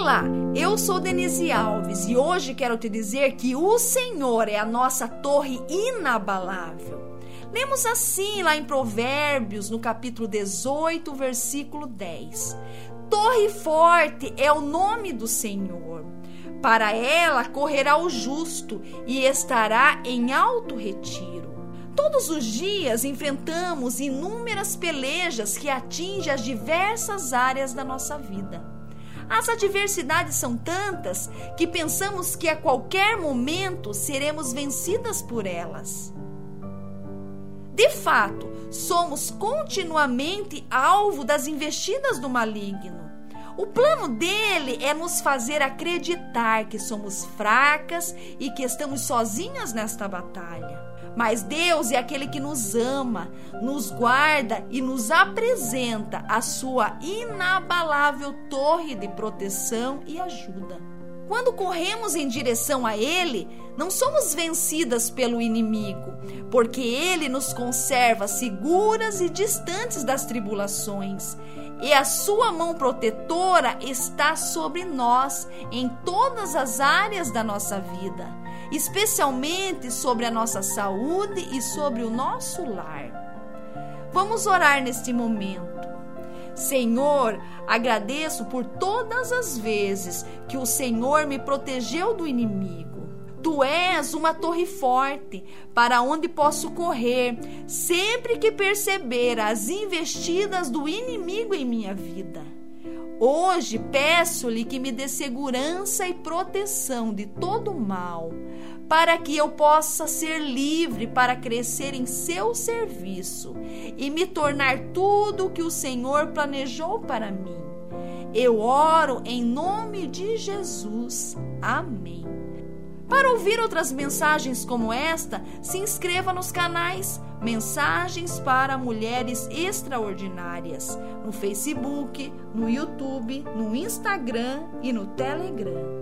Olá, eu sou Denise Alves e hoje quero te dizer que o Senhor é a nossa torre inabalável. Lemos assim lá em Provérbios, no capítulo 18, versículo 10. Torre forte é o nome do Senhor. Para ela correrá o justo e estará em alto retiro. Todos os dias enfrentamos inúmeras pelejas que atingem as diversas áreas da nossa vida. As adversidades são tantas que pensamos que a qualquer momento seremos vencidas por elas. De fato, somos continuamente alvo das investidas do maligno. O plano dele é nos fazer acreditar que somos fracas e que estamos sozinhas nesta batalha. Mas Deus é aquele que nos ama, nos guarda e nos apresenta a sua inabalável torre de proteção e ajuda. Quando corremos em direção a Ele, não somos vencidas pelo inimigo, porque Ele nos conserva seguras e distantes das tribulações, e a Sua mão protetora está sobre nós em todas as áreas da nossa vida especialmente sobre a nossa saúde e sobre o nosso lar. Vamos orar neste momento. Senhor, agradeço por todas as vezes que o Senhor me protegeu do inimigo. Tu és uma torre forte para onde posso correr sempre que perceber as investidas do inimigo em minha vida. Hoje peço-lhe que me dê segurança e proteção de todo mal, para que eu possa ser livre para crescer em seu serviço e me tornar tudo o que o Senhor planejou para mim. Eu oro em nome de Jesus. Amém. Para ouvir outras mensagens como esta, se inscreva nos canais Mensagens para Mulheres Extraordinárias no Facebook, no YouTube, no Instagram e no Telegram.